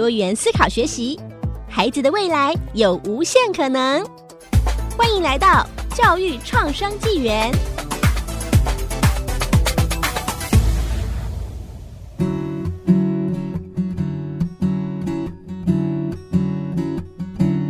多元思考学习，孩子的未来有无限可能。欢迎来到教育创生纪元。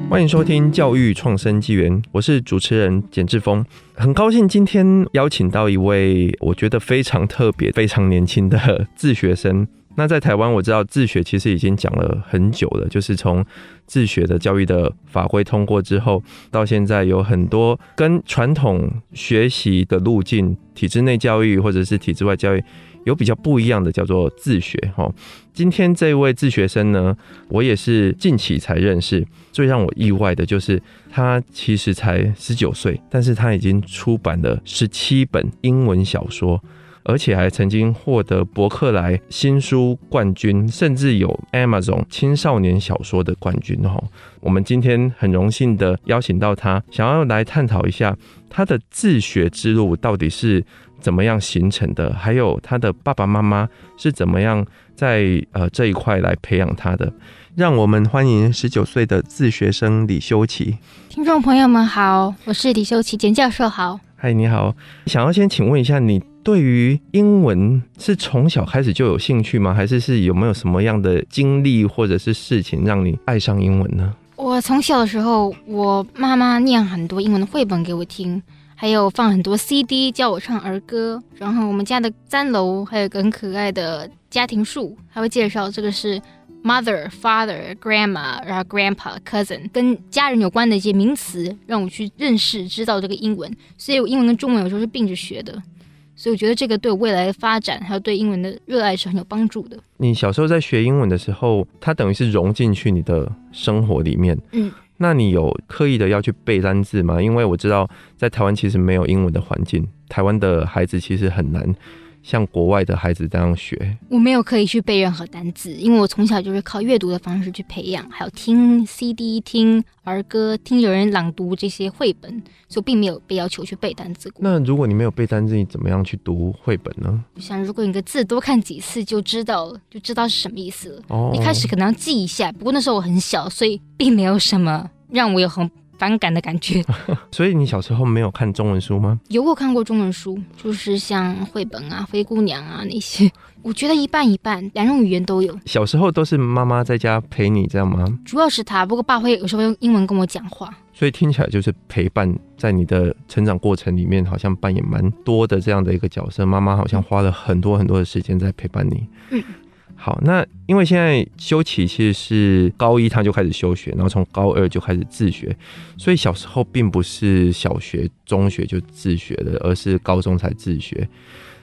欢迎收听教育创生纪元，我是主持人简志峰，很高兴今天邀请到一位我觉得非常特别、非常年轻的自学生。那在台湾，我知道自学其实已经讲了很久了，就是从自学的教育的法规通过之后，到现在有很多跟传统学习的路径、体制内教育或者是体制外教育有比较不一样的，叫做自学。哈，今天这位自学生呢，我也是近期才认识。最让我意外的就是，他其实才十九岁，但是他已经出版了十七本英文小说。而且还曾经获得博客来新书冠军，甚至有 Amazon 青少年小说的冠军哦。我们今天很荣幸的邀请到他，想要来探讨一下他的自学之路到底是怎么样形成的，还有他的爸爸妈妈是怎么样在呃这一块来培养他的。让我们欢迎十九岁的自学生李修齐。听众朋友们好，我是李修齐，简教授好。嗨，你好，想要先请问一下你。对于英文是从小开始就有兴趣吗？还是是有没有什么样的经历或者是事情让你爱上英文呢？我从小的时候，我妈妈念很多英文的绘本给我听，还有放很多 CD 教我唱儿歌。然后我们家的三楼还有个很可爱的家庭树，还会介绍这个是 mother、father、grandma，然后 grandpa、cousin，跟家人有关的一些名词，让我去认识、知道这个英文。所以我英文跟中文有时候是并着学的。所以我觉得这个对我未来的发展，还有对英文的热爱是很有帮助的。你小时候在学英文的时候，它等于是融进去你的生活里面。嗯，那你有刻意的要去背单字吗？因为我知道在台湾其实没有英文的环境，台湾的孩子其实很难。像国外的孩子这样学，我没有刻意去背任何单字，因为我从小就是靠阅读的方式去培养，还有听 CD、听儿歌、听有人朗读这些绘本，所以并没有被要求去背单词过。那如果你没有背单字，你怎么样去读绘本呢？就像如果你个字多看几次就知道，就知道是什么意思了。哦，一开始可能要记一下，不过那时候我很小，所以并没有什么让我有很。反感的感觉，所以你小时候没有看中文书吗？有，我看过中文书，就是像绘本啊、灰姑娘啊那些。我觉得一半一半，两种语言都有。小时候都是妈妈在家陪你这样吗？主要是她，不过爸会有时候用英文跟我讲话。所以听起来就是陪伴，在你的成长过程里面，好像扮演蛮多的这样的一个角色。妈妈好像花了很多很多的时间在陪伴你。嗯。好，那因为现在修齐其实是高一他就开始休学，然后从高二就开始自学，所以小时候并不是小学、中学就自学的，而是高中才自学。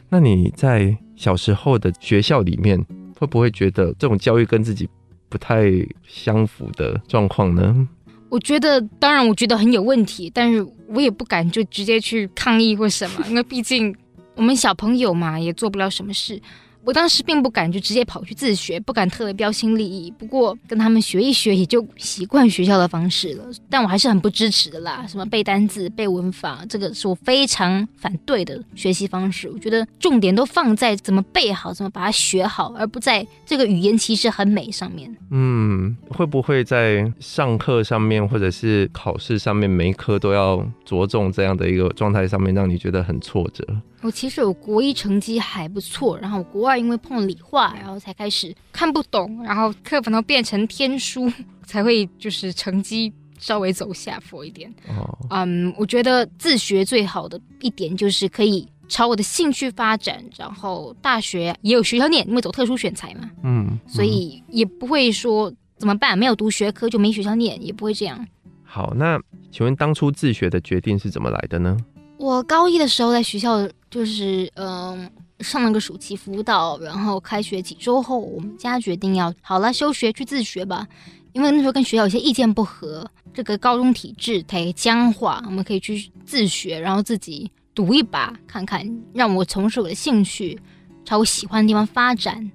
那你在小时候的学校里面，会不会觉得这种教育跟自己不太相符的状况呢？我觉得，当然我觉得很有问题，但是我也不敢就直接去抗议或什么，因为毕竟我们小朋友嘛，也做不了什么事。我当时并不敢就直接跑去自学，不敢特别标新立异。不过跟他们学一学，也就习惯学校的方式了。但我还是很不支持的啦，什么背单字、背文法，这个是我非常反对的学习方式。我觉得重点都放在怎么背好，怎么把它学好，而不在这个语言其实很美上面。嗯，会不会在上课上面或者是考试上面，每一科都要着重这样的一个状态上面，让你觉得很挫折？我其实我国一成绩还不错，然后国二因为碰理化，然后才开始看不懂，然后课本都变成天书，才会就是成绩稍微走下坡一点。哦，嗯，我觉得自学最好的一点就是可以朝我的兴趣发展，然后大学也有学校念，因为走特殊选材嘛。嗯，嗯，所以也不会说怎么办，没有读学科就没学校念，也不会这样。好，那请问当初自学的决定是怎么来的呢？我高一的时候在学校。就是嗯，上了个暑期辅导，然后开学几周后，我们家决定要好了休学去自学吧，因为那时候跟学校有些意见不合，这个高中体制太僵化，我们可以去自学，然后自己赌一把，看看让我从事我的兴趣，朝我喜欢的地方发展，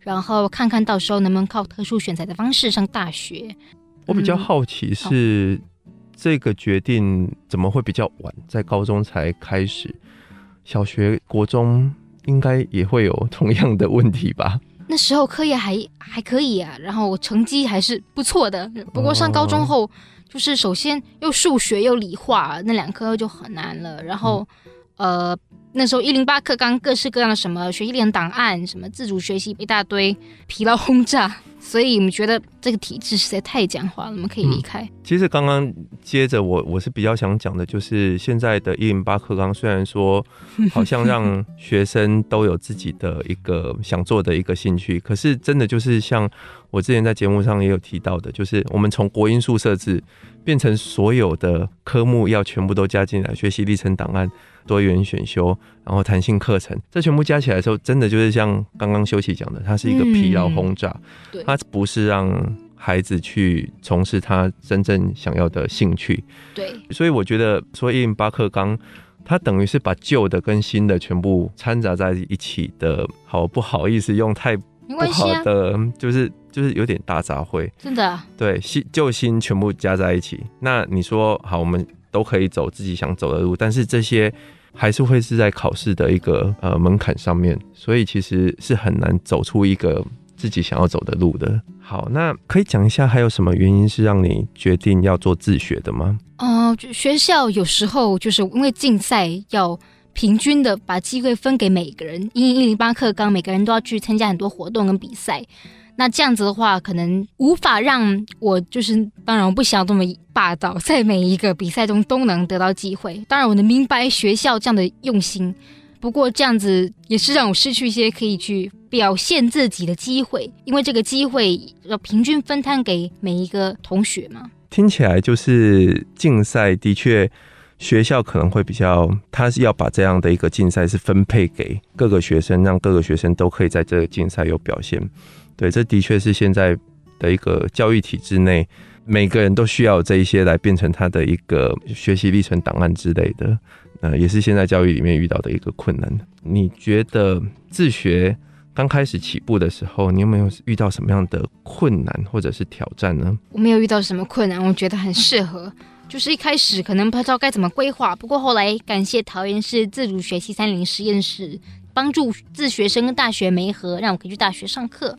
然后看看到时候能不能靠特殊选材的方式上大学。我比较好奇是、嗯、这个决定怎么会比较晚，在高中才开始，小学、国中。应该也会有同样的问题吧？那时候课业还还可以啊，然后成绩还是不错的。不过上高中后，就是首先又数学又理化那两科就很难了。然后，呃，那时候一零八课纲各式各样的什么学习历程档案，什么自主学习一大堆，疲劳轰炸。所以我们觉得这个体制实在太僵化了，我们可以离开。嗯、其实刚刚接着我我是比较想讲的，就是现在的一零八课纲虽然说 好像让学生都有自己的一个想做的一个兴趣，可是真的就是像我之前在节目上也有提到的，就是我们从国英数设置变成所有的科目要全部都加进来，学习历程档案。多元选修，然后弹性课程，这全部加起来的时候，真的就是像刚刚修齐讲的，它是一个疲劳轰炸。嗯，它不是让孩子去从事他真正想要的兴趣。对，所以我觉得说一零八课纲，它等于是把旧的跟新的全部掺杂在一起的。好，不好意思，用太不好的，啊、就是就是有点大杂烩。真的。对，新旧新全部加在一起。那你说好，我们。都可以走自己想走的路，但是这些还是会是在考试的一个呃门槛上面，所以其实是很难走出一个自己想要走的路的。好，那可以讲一下还有什么原因是让你决定要做自学的吗？哦、呃，学校有时候就是因为竞赛要平均的把机会分给每个人，因为一零八课纲每个人都要去参加很多活动跟比赛。那这样子的话，可能无法让我就是，当然我不想这么霸道，在每一个比赛中都能得到机会。当然，我能明白学校这样的用心，不过这样子也是让我失去一些可以去表现自己的机会，因为这个机会要平均分摊给每一个同学嘛。听起来就是竞赛的确，学校可能会比较，他是要把这样的一个竞赛是分配给各个学生，让各个学生都可以在这个竞赛有表现。对，这的确是现在的一个教育体制内，每个人都需要这一些来变成他的一个学习历程档案之类的，呃，也是现在教育里面遇到的一个困难。你觉得自学刚开始起步的时候，你有没有遇到什么样的困难或者是挑战呢？我没有遇到什么困难，我觉得很适合。就是一开始可能不知道该怎么规划，不过后来感谢桃园市自主学习三零实验室帮助自学生跟大学媒合，让我可以去大学上课。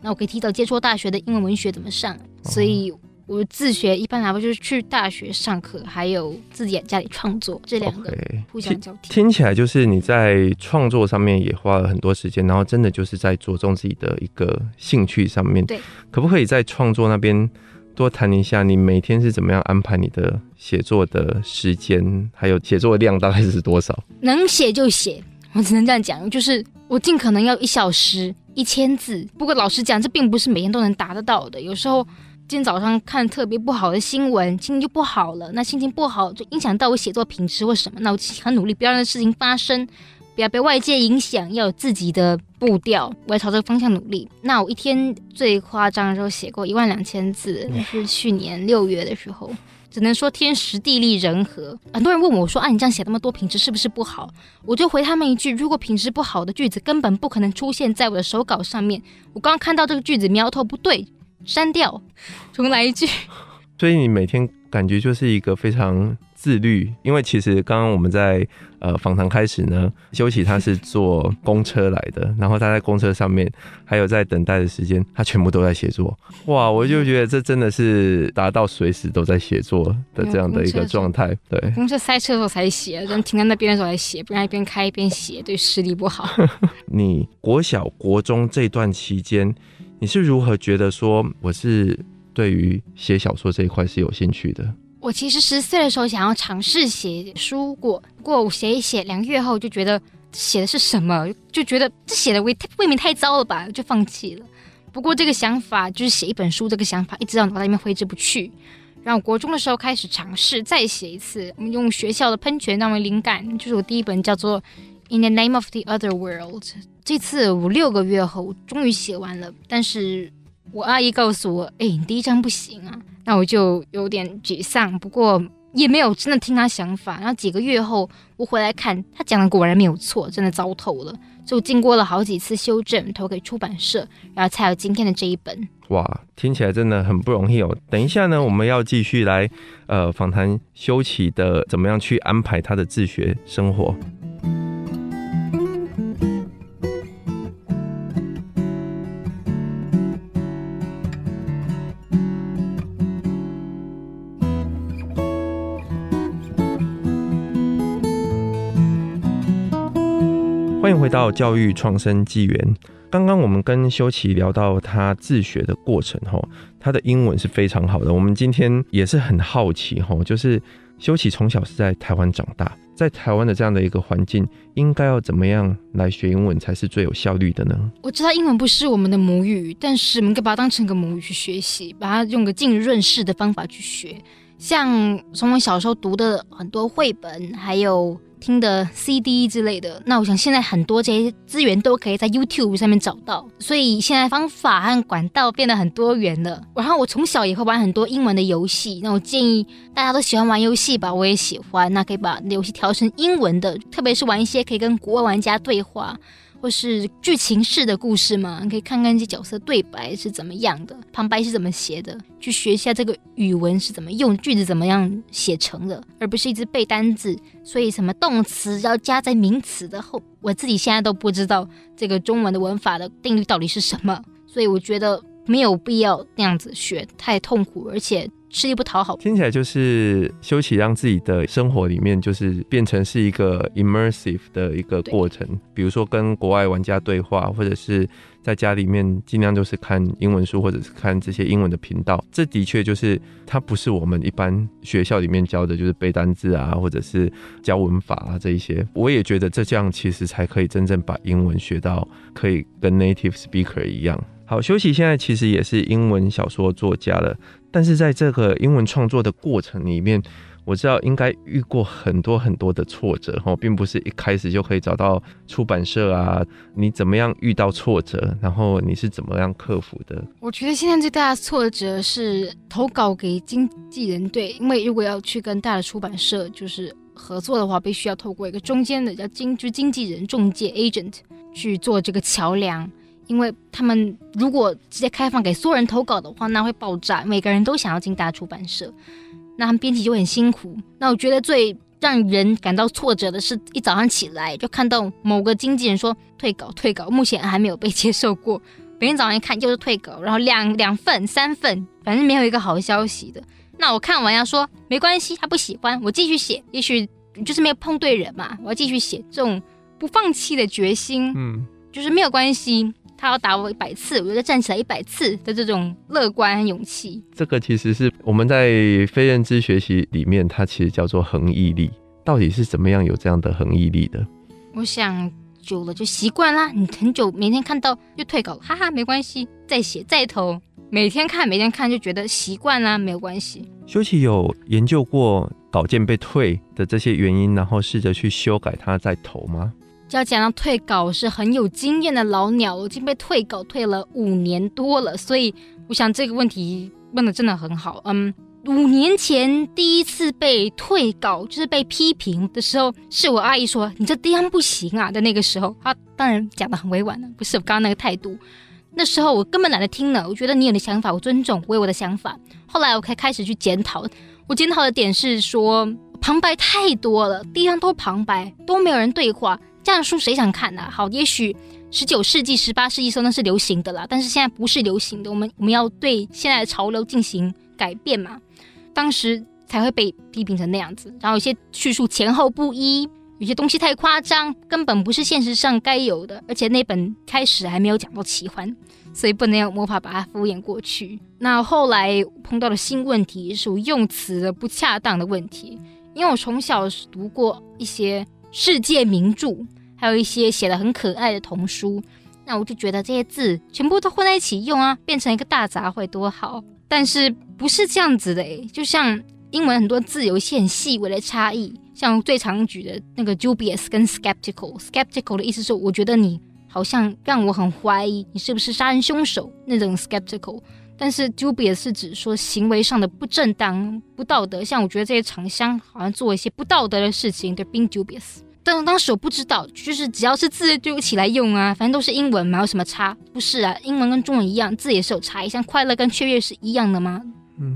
那我可以提早接触大学的英文文学怎么上，所以我自学一般来说就是去大学上课，还有自己在家里创作，这两个互相交替。Okay. 听起来就是你在创作上面也花了很多时间，然后真的就是在着重自己的一个兴趣上面。对，可不可以在创作那边多谈一下，你每天是怎么样安排你的写作的时间，还有写作量大概是多少？能写就写，我只能这样讲，就是我尽可能要一小时。一千字，不过老实讲，这并不是每天都能达得到的。有时候今天早上看特别不好的新闻，心情就不好了。那心情不好就影响到我写作品质或什么。那我很努力，不要让事情发生，不要被外界影响，要有自己的步调，我要朝这个方向努力。那我一天最夸张的时候写过一万两千字，是去年六月的时候。只能说天时地利人和。很多人问我说：“啊，你这样写那么多，品质是不是不好？”我就回他们一句：“如果品质不好的句子根本不可能出现在我的手稿上面。我刚刚看到这个句子苗头不对，删掉，重来一句。”所以你每天感觉就是一个非常。自律，因为其实刚刚我们在呃访谈开始呢，休息他是坐公车来的，然后他在公车上面，还有在等待的时间，他全部都在写作。哇，我就觉得这真的是达到随时都在写作的这样的一个状态。对，公车塞车的时候才写，人停在那边的时候才写，不然一边开一边写，对视力不好。你国小、国中这段期间，你是如何觉得说我是对于写小说这一块是有兴趣的？我其实十岁的时候想要尝试写书过，不过我写一写，两个月后就觉得写的是什么，就觉得这写的未未免太糟了吧，就放弃了。不过这个想法就是写一本书，这个想法一直到脑袋里面挥之不去。然后国中的时候开始尝试再写一次，我们用学校的喷泉当为灵感，就是我第一本叫做《In the Name of the Other World。这次五六个月后终于写完了，但是我阿姨告诉我，哎，你第一张不行啊，那我就有点沮丧。不过也没有真的听他想法。然后几个月后我回来看，他讲的果然没有错，真的糟透了。就经过了好几次修正，投给出版社，然后才有今天的这一本。哇，听起来真的很不容易哦。等一下呢，我们要继续来呃访谈修齐的怎么样去安排他的自学生活。到教育创生纪元。刚刚我们跟修齐聊到他自学的过程，哈，他的英文是非常好的。我们今天也是很好奇，哈，就是修齐从小是在台湾长大，在台湾的这样的一个环境，应该要怎么样来学英文才是最有效率的呢？我知道英文不是我们的母语，但是我们可以把它当成一个母语去学习，把它用个浸润式的方法去学。像从我小时候读的很多绘本，还有。听的 CD 之类的，那我想现在很多这些资源都可以在 YouTube 上面找到，所以现在方法和管道变得很多元了。然后我从小也会玩很多英文的游戏，那我建议大家都喜欢玩游戏吧，我也喜欢，那可以把游戏调成英文的，特别是玩一些可以跟国外玩家对话。或是剧情式的故事嘛，你可以看看这角色对白是怎么样的，旁白是怎么写的，去学一下这个语文是怎么用，句子怎么样写成的，而不是一直背单字。所以什么动词要加在名词的后，我自己现在都不知道这个中文的文法的定律到底是什么，所以我觉得没有必要那样子学，太痛苦，而且。吃力不讨好，听起来就是修齐让自己的生活里面就是变成是一个 immersive 的一个过程。比如说跟国外玩家对话，或者是在家里面尽量就是看英文书，或者是看这些英文的频道。这的确就是它不是我们一般学校里面教的，就是背单字啊，或者是教文法啊这一些。我也觉得这这样其实才可以真正把英文学到可以跟 native speaker 一样。好，修齐现在其实也是英文小说作家了。但是在这个英文创作的过程里面，我知道应该遇过很多很多的挫折哈，并不是一开始就可以找到出版社啊。你怎么样遇到挫折，然后你是怎么样克服的？我觉得现在最大的挫折是投稿给经纪人队，因为如果要去跟大的出版社就是合作的话，必须要透过一个中间的叫经就经纪人中介 agent 去做这个桥梁。因为他们如果直接开放给所有人投稿的话，那会爆炸。每个人都想要进大出版社，那他们编辑就很辛苦。那我觉得最让人感到挫折的是，一早上起来就看到某个经纪人说退稿，退稿，目前还没有被接受过。每天早上一看就是退稿，然后两 两份、三份，反正没有一个好消息的。那我看完要说没关系，他不喜欢，我继续写，也许就是没有碰对人嘛，我要继续写。这种不放弃的决心，嗯，就是没有关系。他要打我一百次，我就站起来一百次的这种乐观和勇气。这个其实是我们在非认知学习里面，它其实叫做恒毅力。到底是怎么样有这样的恒毅力的？我想久了就习惯啦。你很久每天看到就退稿，哈哈，没关系，再写再投。每天看每天看就觉得习惯啦，没有关系。修齐有研究过稿件被退的这些原因，然后试着去修改它再投吗？要讲到退稿是很有经验的老鸟，我已经被退稿退了五年多了，所以我想这个问题问的真的很好。嗯，五年前第一次被退稿，就是被批评的时候，是我阿姨说你这地方不行啊的那个时候，她当然讲得很委婉了，不是我刚刚那个态度。那时候我根本懒得听了，我觉得你有的想法我尊重，我有我的想法。后来我才开始去检讨，我检讨的点是说旁白太多了，地上都旁白，都没有人对话。这样的书谁想看呢、好，也许十九世纪、十八世纪时候那是流行的啦，但是现在不是流行的。我们我们要对现在的潮流进行改变嘛，当时才会被批评成那样子。然后有些叙述前后不一，有些东西太夸张，根本不是现实上该有的。而且那本开始还没有讲到奇幻，所以不能用魔法把它敷衍过去。那后来碰到的新问题是我用词不恰当的问题，因为我从小读过一些世界名著。还有一些写的很可爱的童书，那我就觉得这些字全部都混在一起用啊，变成一个大杂烩多好。但是不是这样子的诶，就像英文很多字有一些很细微的差异，像最常举的那个 dubious 跟 skeptical，skeptical 的意思是我觉得你好像让我很怀疑你是不是杀人凶手那种 skeptical，但是 dubious 是指说行为上的不正当、不道德，像我觉得这些厂商好像做一些不道德的事情，对，being dubious。但当时我不知道，就是只要是字就一起来用啊，反正都是英文嘛，有什么差？不是啊，英文跟中文一样，字也是有差异，像快乐跟雀跃是一样的吗？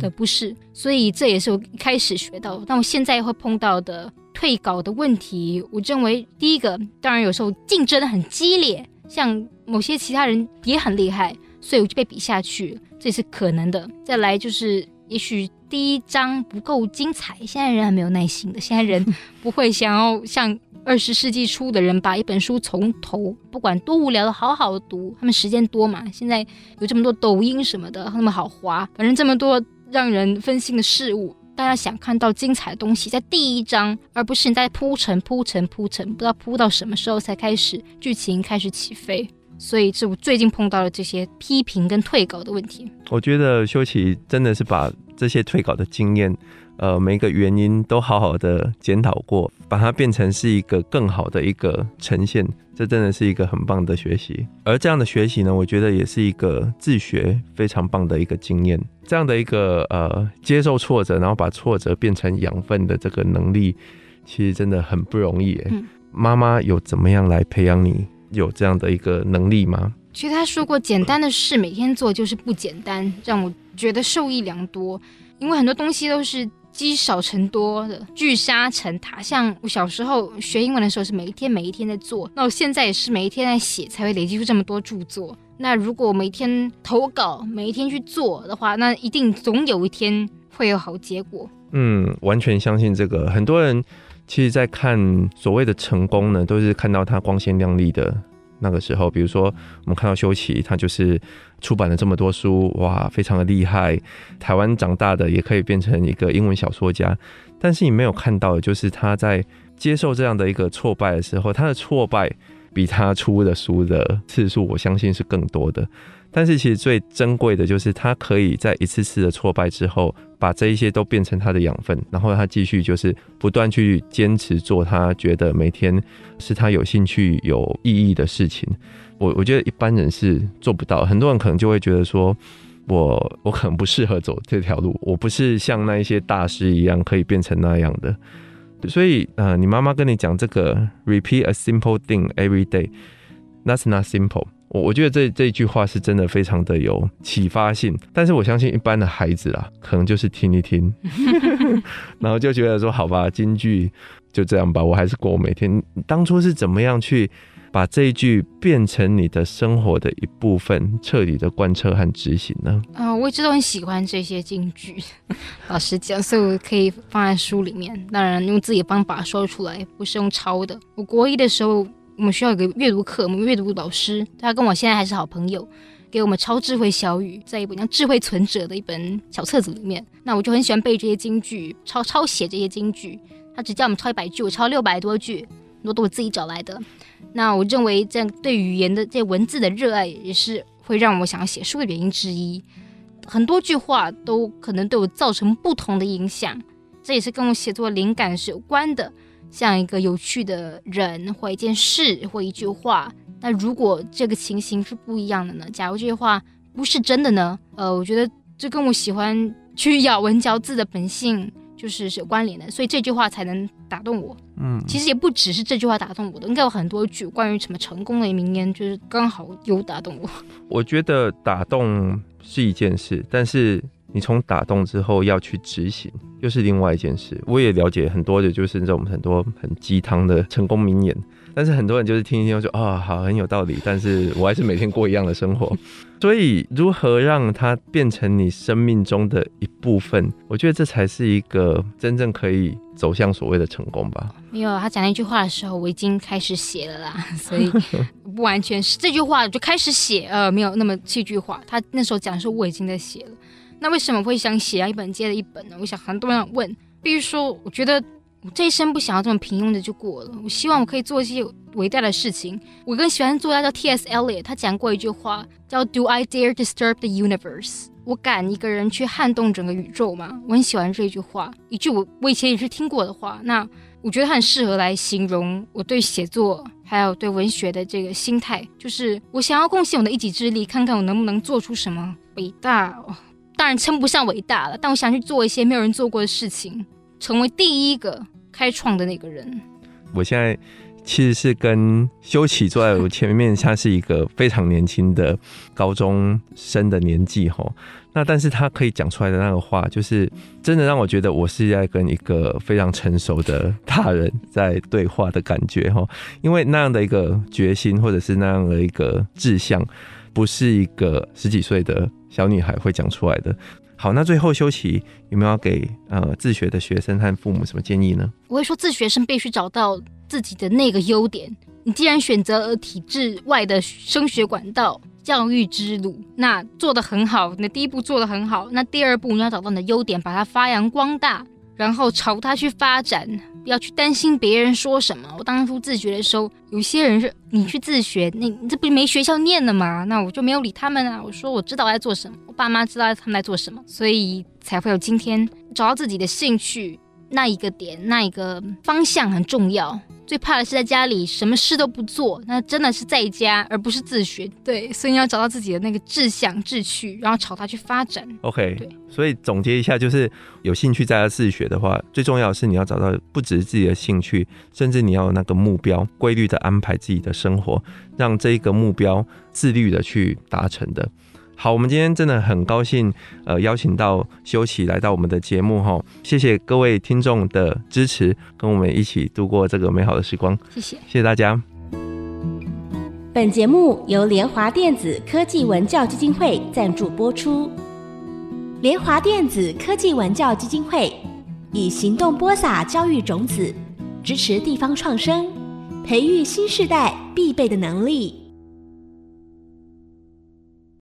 的不是，所以这也是我一开始学到，但我现在会碰到的退稿的问题。我认为第一个，当然有时候竞争很激烈，像某些其他人也很厉害，所以我就被比下去，这是可能的。再来就是，也许第一章不够精彩，现在人还没有耐心的，现在人不会想要像二十世纪初的人把一本书从头不管多无聊的好好读，他们时间多嘛？现在有这么多抖音什么的，那么好滑，反正这么多让人分心的事物，大家想看到精彩的东西在第一章，而不是你在铺陈铺陈铺陈，不知道铺到什么时候才开始剧情开始起飞。所以，是我最近碰到了这些批评跟退稿的问题。我觉得修齐真的是把这些退稿的经验。呃，每一个原因都好好的检讨过，把它变成是一个更好的一个呈现，这真的是一个很棒的学习。而这样的学习呢，我觉得也是一个自学非常棒的一个经验。这样的一个呃，接受挫折，然后把挫折变成养分的这个能力，其实真的很不容易。哎，妈妈有怎么样来培养你有这样的一个能力吗？其实他说过，简单的事每天做就是不简单，让我觉得受益良多，因为很多东西都是。积少成多的聚沙成塔，像我小时候学英文的时候是每一天每一天在做，那我现在也是每一天在写，才会累积出这么多著作。那如果每天投稿，每一天去做的话，那一定总有一天会有好结果。嗯，完全相信这个。很多人其实，在看所谓的成功呢，都是看到他光鲜亮丽的。那个时候，比如说我们看到修齐，他就是出版了这么多书，哇，非常的厉害。台湾长大的也可以变成一个英文小说家，但是你没有看到的就是他在接受这样的一个挫败的时候，他的挫败比他出的书的次数，我相信是更多的。但是其实最珍贵的就是他可以在一次次的挫败之后，把这一些都变成他的养分，然后他继续就是不断去坚持做他觉得每天是他有兴趣、有意义的事情。我我觉得一般人是做不到，很多人可能就会觉得说，我我可能不适合走这条路，我不是像那一些大师一样可以变成那样的。所以呃，你妈妈跟你讲这个 “repeat a simple thing every day”，那是 not simple。我我觉得这这句话是真的非常的有启发性，但是我相信一般的孩子啊，可能就是听一听，然后就觉得说好吧，京剧就这样吧，我还是过我每天。当初是怎么样去把这一句变成你的生活的一部分，彻底的贯彻和执行呢？啊、我一直都很喜欢这些金句，老实讲，所以我可以放在书里面，当然用自己的方法说出来，不是用抄的。我国一的时候。我们学校有个阅读课，我们阅读老师他跟我现在还是好朋友，给我们抄智慧小语，在一本叫《智慧存折》的一本小册子里面。那我就很喜欢背这些金句，抄抄写这些金句。他只叫我们抄一百句，我抄六百多句，很多都我自己找来的。那我认为这样对语言的这文字的热爱，也是会让我想要写书的原因之一。很多句话都可能对我造成不同的影响，这也是跟我写作灵感是有关的。像一个有趣的人或一件事或一句话，那如果这个情形是不一样的呢？假如这句话不是真的呢？呃，我觉得这跟我喜欢去咬文嚼字的本性就是是有关联的，所以这句话才能打动我。嗯，其实也不只是这句话打动我的，应该有很多句关于什么成功的名言，就是刚好有打动我。我觉得打动是一件事，但是。你从打动之后要去执行，又是另外一件事。我也了解很多的，就是这种很多很鸡汤的成功名言，但是很多人就是听一听说啊，好，很有道理，但是我还是每天过一样的生活。所以，如何让它变成你生命中的一部分，我觉得这才是一个真正可以走向所谓的成功吧。没有，他讲那句话的时候，我已经开始写了啦，所以不完全是这句话就开始写，呃，没有那么戏剧化。他那时候讲的时候，我已经在写了。那为什么会想写啊一本接着一本呢？我想很多人问，比如说，我觉得我这一生不想要这么平庸的就过了，我希望我可以做一些伟大的事情。我更喜欢作家叫 T.S. Eliot，他讲过一句话叫 “Do I dare disturb the universe？” 我敢一个人去撼动整个宇宙吗？我很喜欢这句话，一句我我以前也是听过的话。那我觉得它很适合来形容我对写作还有对文学的这个心态，就是我想要贡献我的一己之力，看看我能不能做出什么伟大。当然称不上伟大了，但我想去做一些没有人做过的事情，成为第一个开创的那个人。我现在其实是跟修齐坐在我前面，像是一个非常年轻的高中生的年纪哈。那但是他可以讲出来的那个话，就是真的让我觉得我是在跟一个非常成熟的大人在对话的感觉哈。因为那样的一个决心，或者是那样的一个志向，不是一个十几岁的。小女孩会讲出来的。好，那最后修齐有没有要给呃自学的学生和父母什么建议呢？我会说，自学生必须找到自己的那个优点。你既然选择了体制外的升学管道、教育之路，那做得很好。你的第一步做得很好，那第二步你要找到你的优点，把它发扬光大，然后朝它去发展。不要去担心别人说什么。我当初自学的时候，有些人是你去自学，那你这不是没学校念的吗？那我就没有理他们啊。我说我知道我在做什么，我爸妈知道他们在做什么，所以才会有今天。找到自己的兴趣，那一个点，那一个方向很重要。最怕的是在家里什么事都不做，那真的是在家，而不是自学。对，所以你要找到自己的那个志向、志趣，然后朝它去发展。OK，对。所以总结一下，就是有兴趣在家自学的话，最重要的是你要找到不只是自己的兴趣，甚至你要有那个目标，规律的安排自己的生活，让这一个目标自律的去达成的。好，我们今天真的很高兴，呃，邀请到修齐来到我们的节目哈，谢谢各位听众的支持，跟我们一起度过这个美好的时光，谢谢，谢谢大家。本节目由联华电子科技文教基金会赞助播出。联华电子科技文教基金会以行动播撒教育种子，支持地方创生，培育新世代必备的能力。